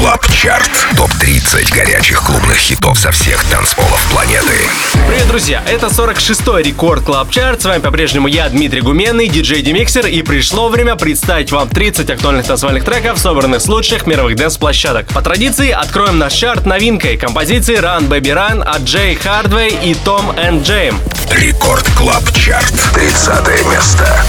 Club Chart. Топ-30 горячих клубных хитов со всех танцполов планеты. Привет, друзья! Это 46-й Record Club Chart. С вами по-прежнему я, Дмитрий Гуменный, диджей Demixer. И пришло время представить вам 30 актуальных танцевальных треков, собранных с лучших мировых dance-площадок. По традиции, откроем наш чарт новинкой композиции Run Baby Run от Jay Hardway и Tom & Jame. Record Club Chart. 30 место.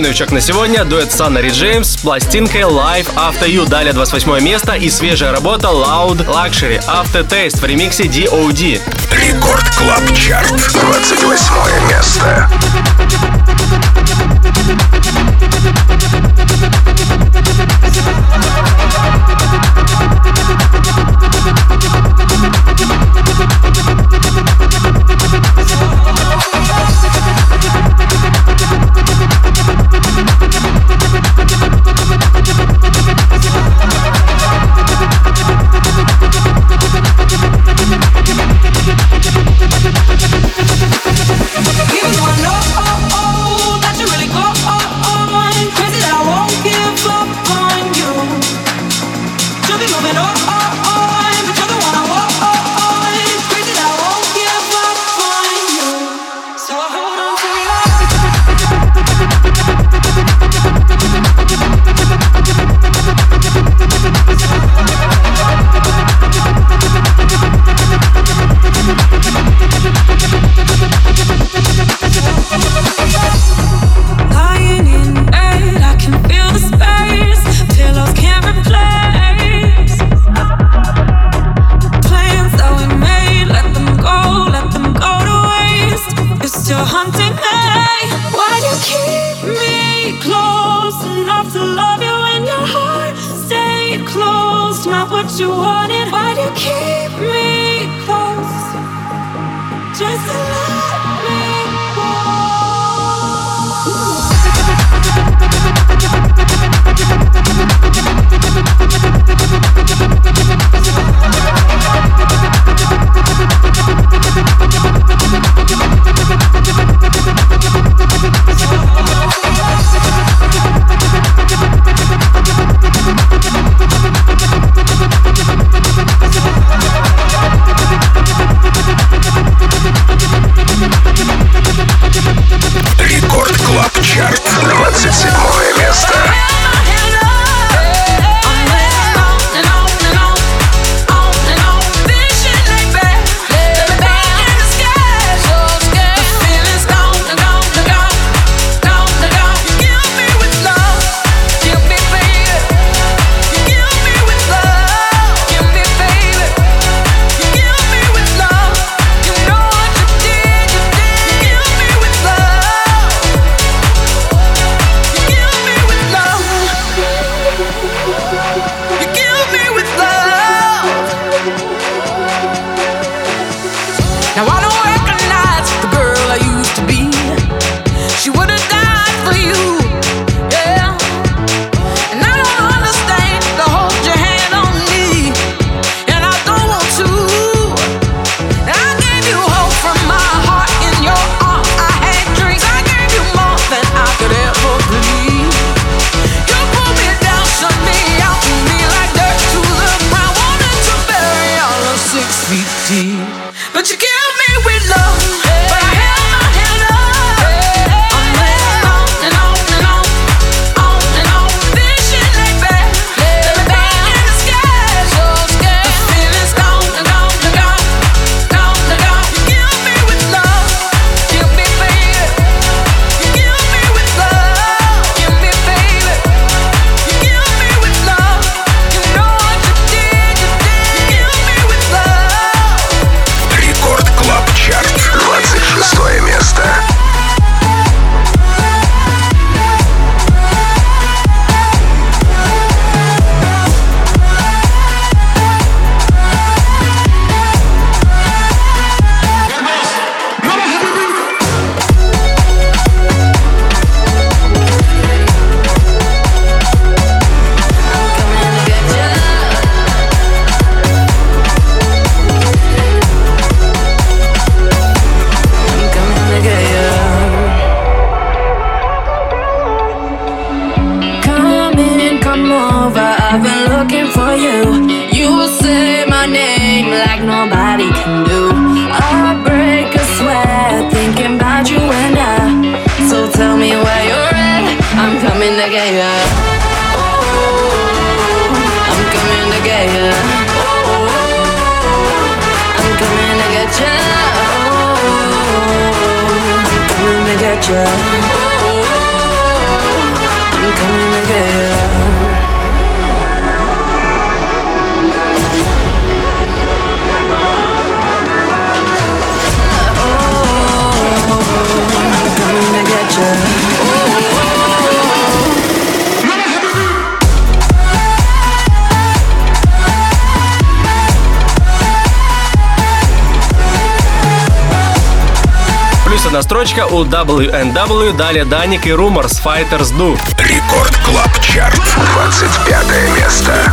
Второй новичок на сегодня – дуэт Sunnery James с пластинкой Life After You. Далее 28 место и свежая работа Loud Luxury Aftertaste в ремиксе DOD. Record Club Chart. 28 место. That you come over. I've been looking for you. You say my name like nobody can do. I break a sweat thinking about you and I. So tell me where you're at. I'm coming to get you. Oh, I'm coming to get you. Oh, I'm coming to get you. Oh, I'm coming to get you. Единственная строчка у WNW, далее Даник и Rumors Fighters Do. Рекорд Клаб Чарт, 25 место.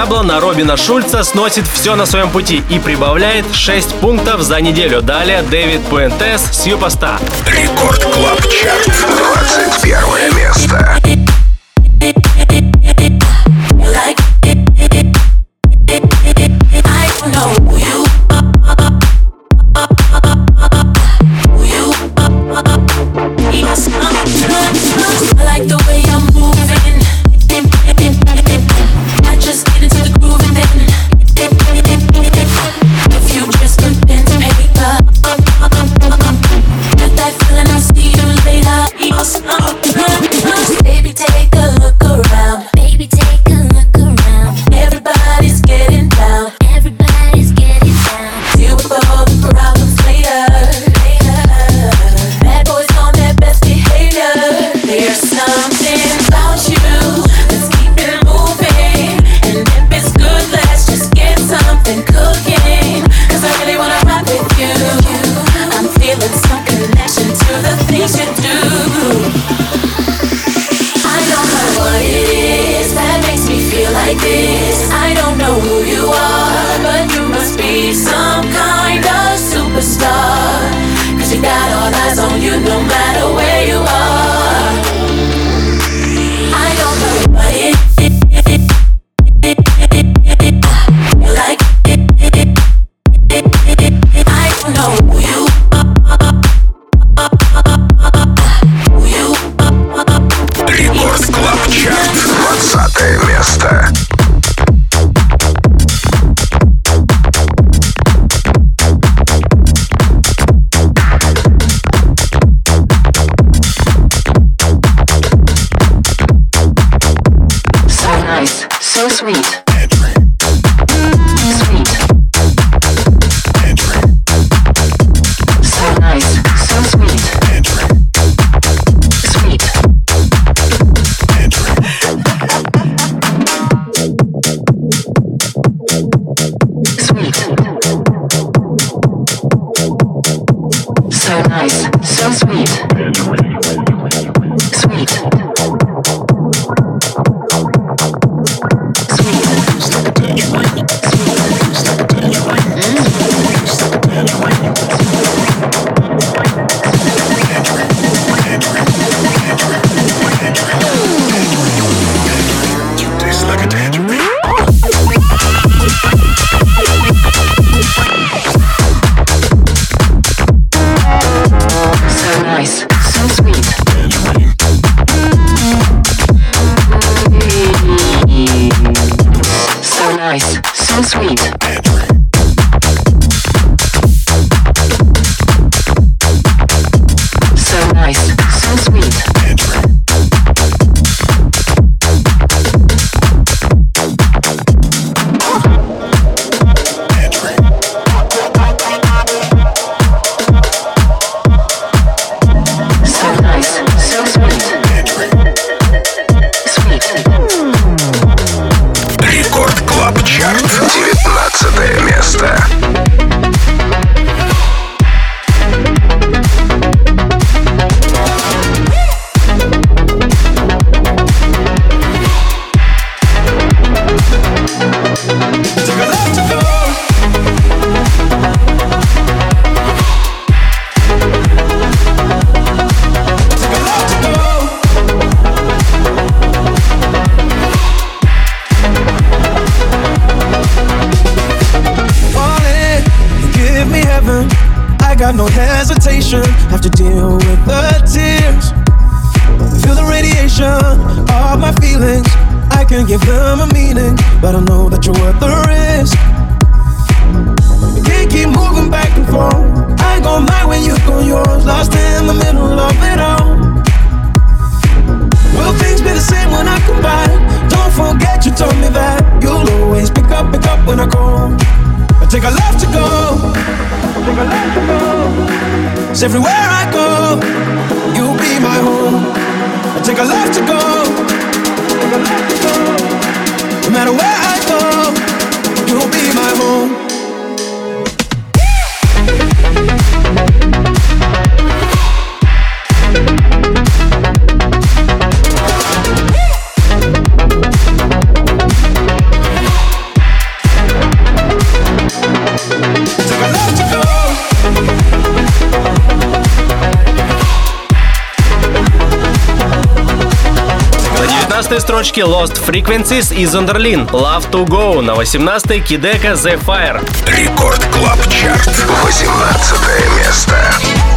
Диабло на Робина Шульца сносит все на своем пути и прибавляет 6 пунктов за неделю. Далее Дэвид Пуэнтес Сьюпоста. Рекорд Клаб Чарт, 21 место. so sweet. got no hesitation. Have to deal with the tears. Feel the radiation of my feelings. I can give them a meaning, but I know that you're worth the risk. Can't keep moving back and forth. I go my when you go yours. Lost in the middle of it all. Will things be the same when I come back? Don't forget you told me that you'll always pick up, pick up when I call. Take a left to go. Take a left to go. Cause everywhere I go, you'll be my home. I take a left to go. Take a left to go. No matter where I go, you'll be my home. 17 строчке Lost Frequencies и Zonderling. Love to Go. На 18-й Kideko The Fire. Record Club Chart. 18 место.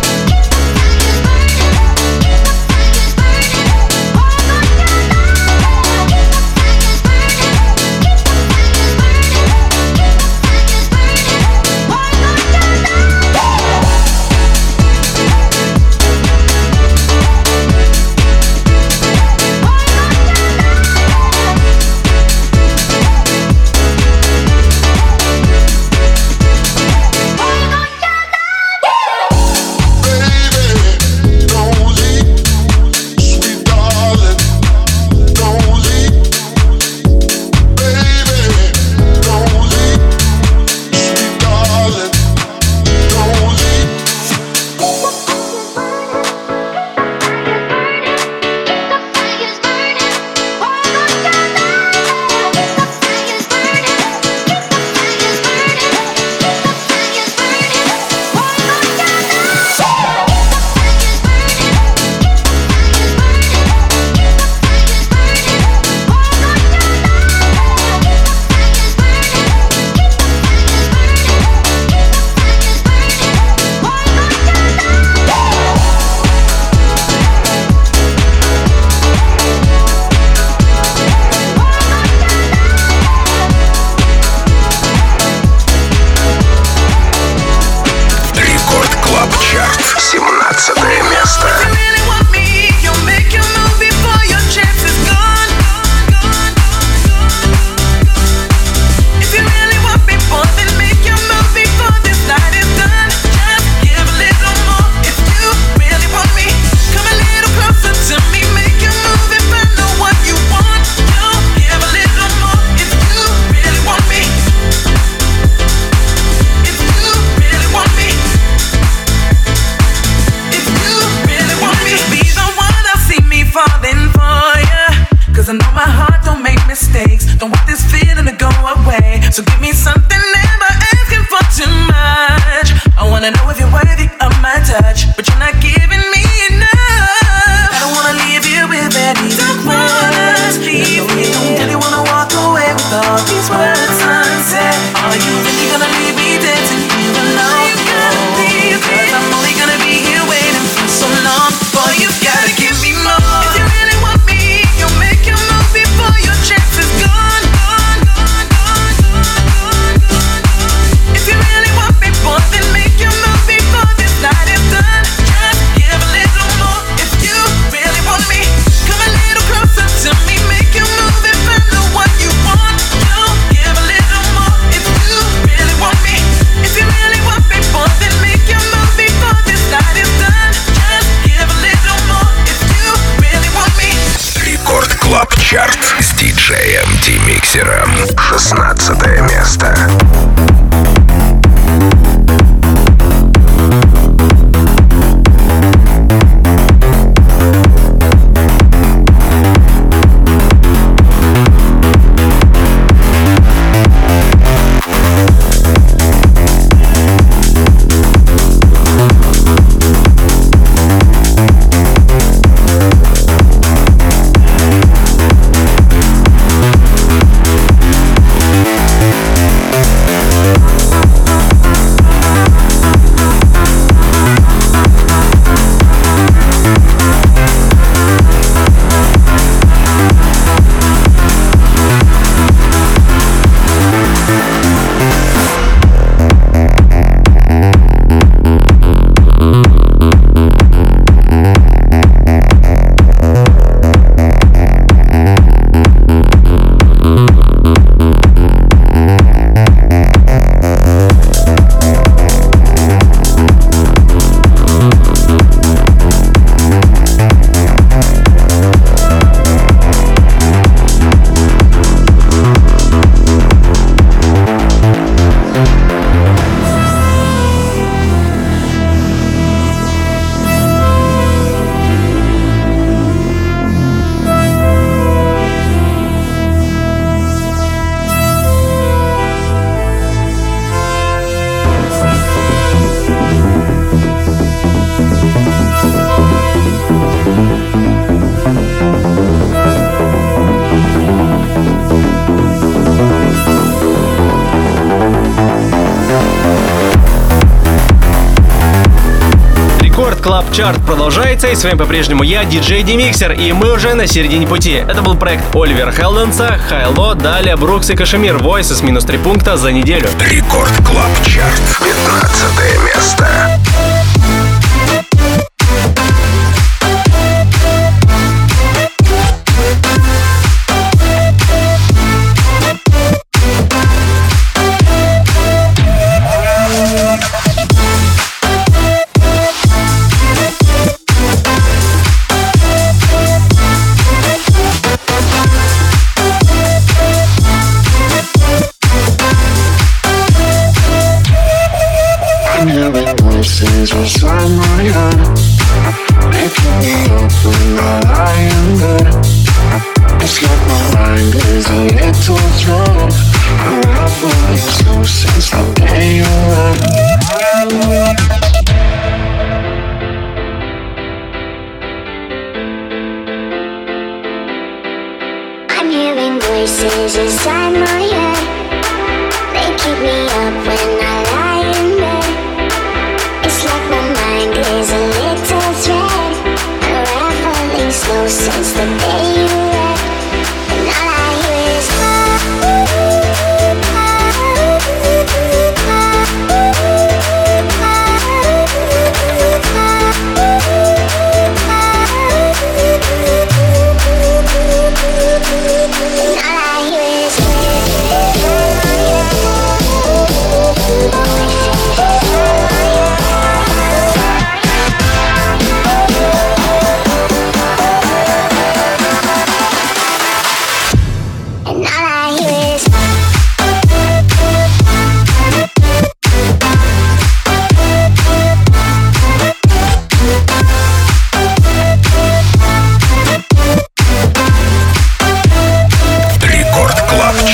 Чарт продолжается, и с вами по-прежнему я, диджей Demixer, и мы уже на середине пути. Это был проект Оливера Хелденса, HI-LO, далее Brooks и KSHMR, Voices минус 3 пункта за неделю. Record Club Chart, 15 место.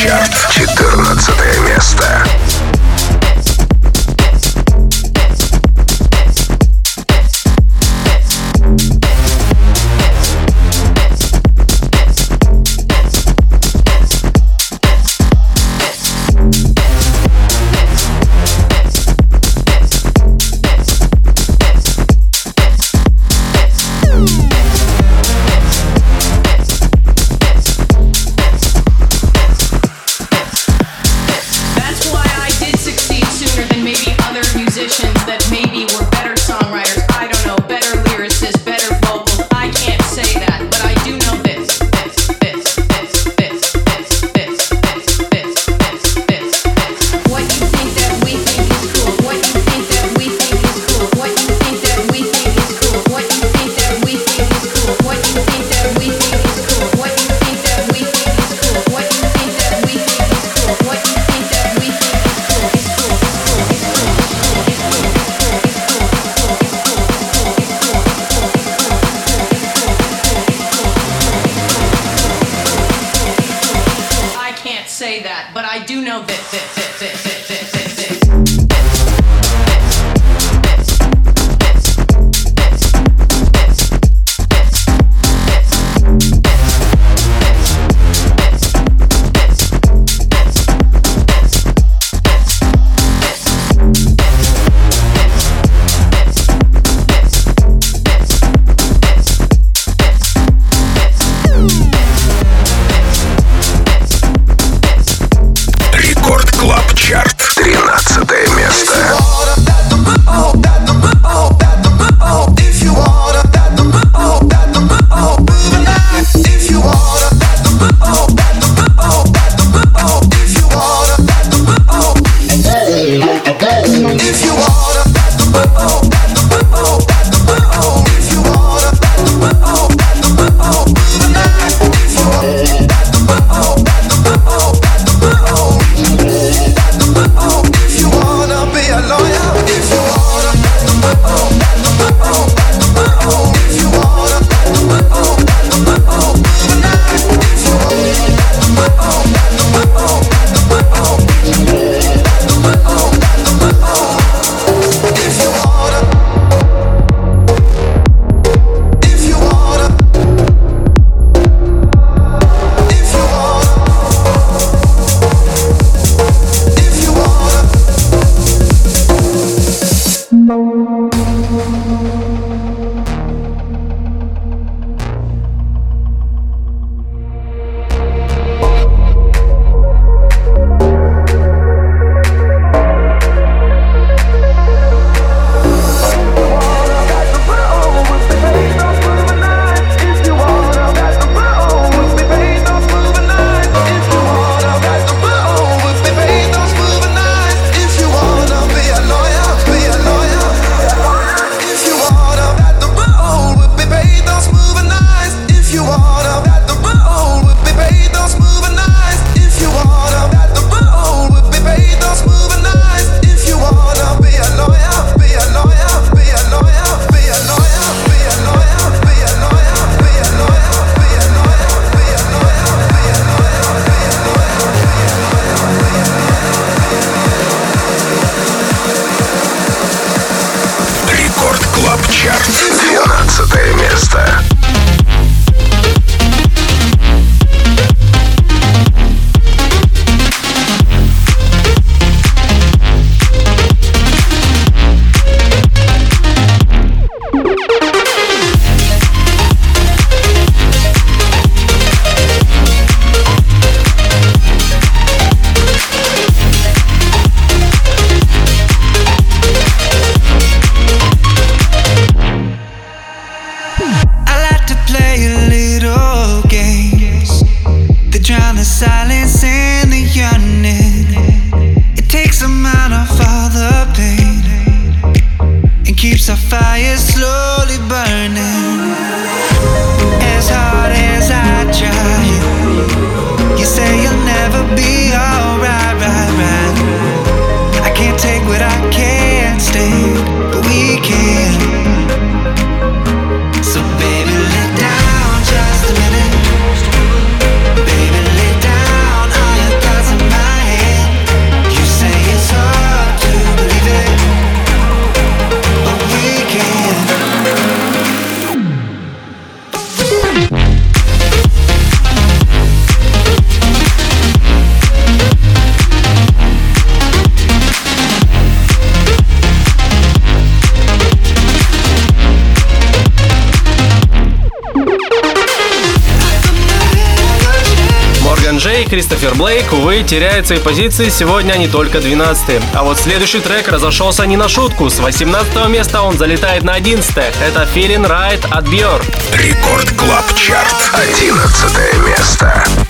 Чарт. Кристофер Блейк, увы, теряет свои позиции, сегодня они только 12 А вот следующий трек разошелся не на шутку. С 18 места он залетает на 11 Это Feeling Right от Björk. Record Club Chart, 11 место.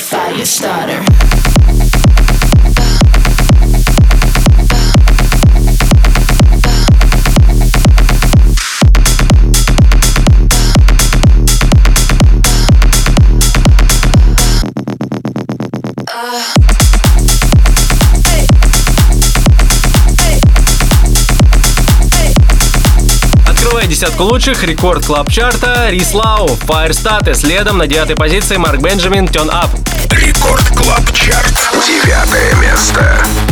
fire starter. десятку лучших рекорд клаб чарта Рислау, Fire Status, следом на девятой позиции Марк Бенджамин, Turn Up. Рекорд Клаб Чарт. Девятое место.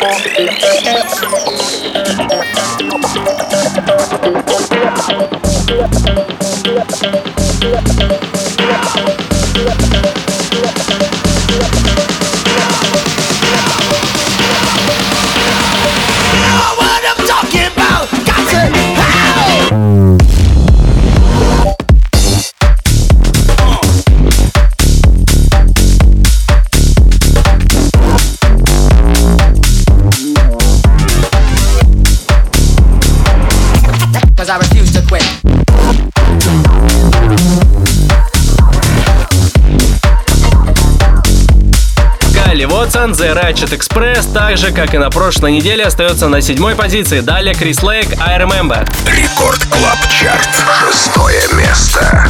Thank you. One, The Ratchet Express, так же, как и на прошлой неделе, остается на седьмой позиции. Далее Chris Lake, I Remember. Record Club Chart. Шестое место.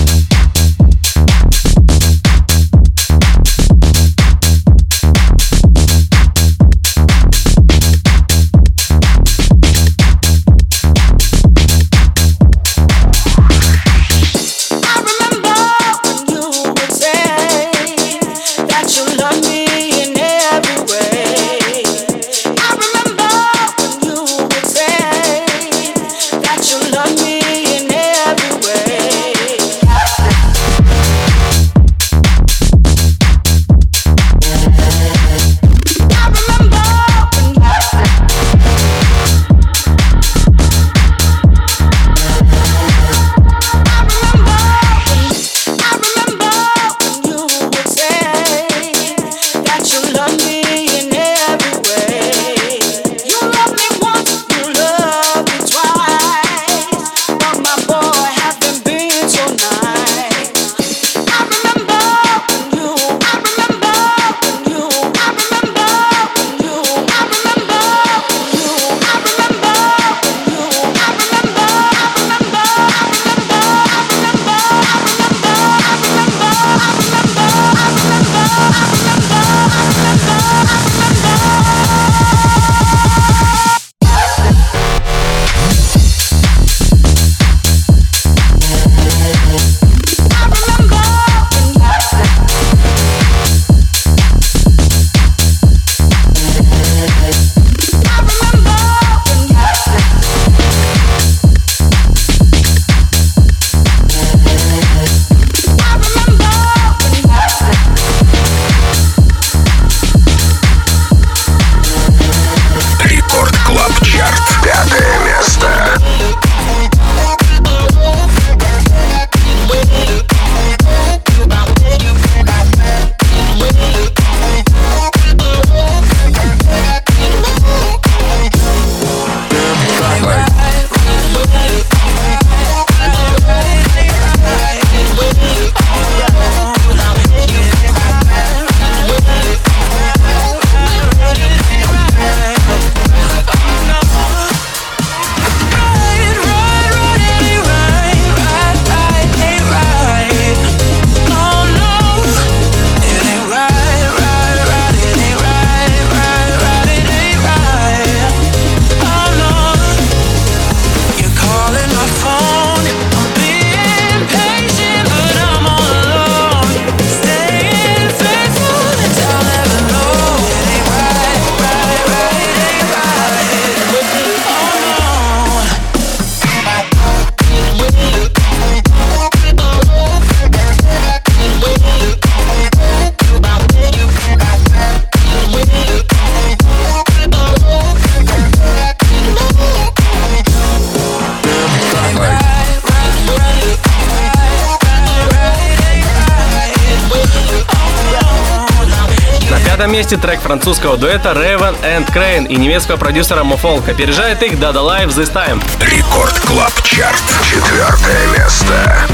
месте трек французского дуэта Raven & Kreyn и немецкого продюсера Mo Falk. Опережает их Dada Life This Time. Record Club Chart. Четвертое место.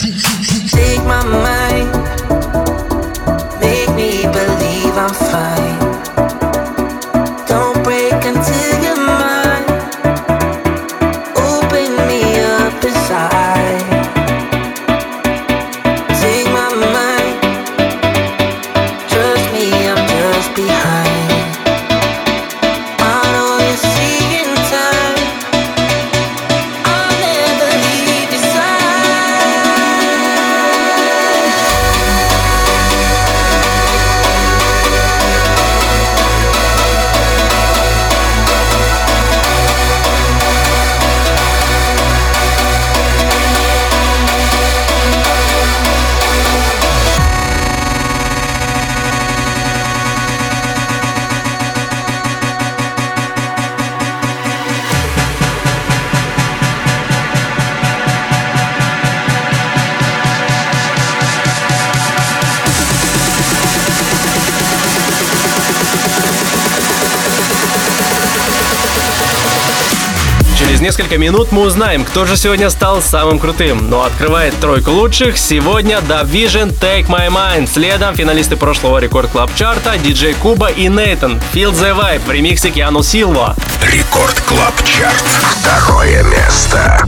Take my mind. Несколько минут мы узнаем, кто же сегодня стал самым крутым. Но открывает тройку лучших сегодня DubVision Take My Mind. Следом финалисты прошлого Record Club Chart а DJ Kuba и Neitan Feel the Vibe в ремиксе Keanu Silva. Record Club Chart. Второе место.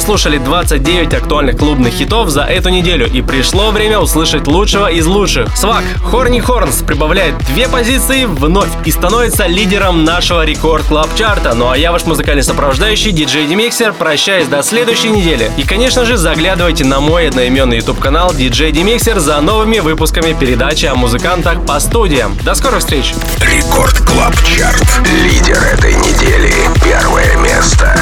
Прослушали 29 актуальных клубных хитов за эту неделю, и пришло время услышать лучшего из лучших. SWACQ Horny Horns прибавляет две позиции вновь и становится лидером нашего Record Club Chart а. Ну а я ваш музыкальный сопровождающий, диджей Demixer, прощаюсь до следующей недели. И, конечно же, заглядывайте на мой одноименный YouTube канал DJ Demixer за новыми выпусками передачи о музыкантах по студиям. До скорых встреч! Record Club Chart. Лидер этой недели. Первое место.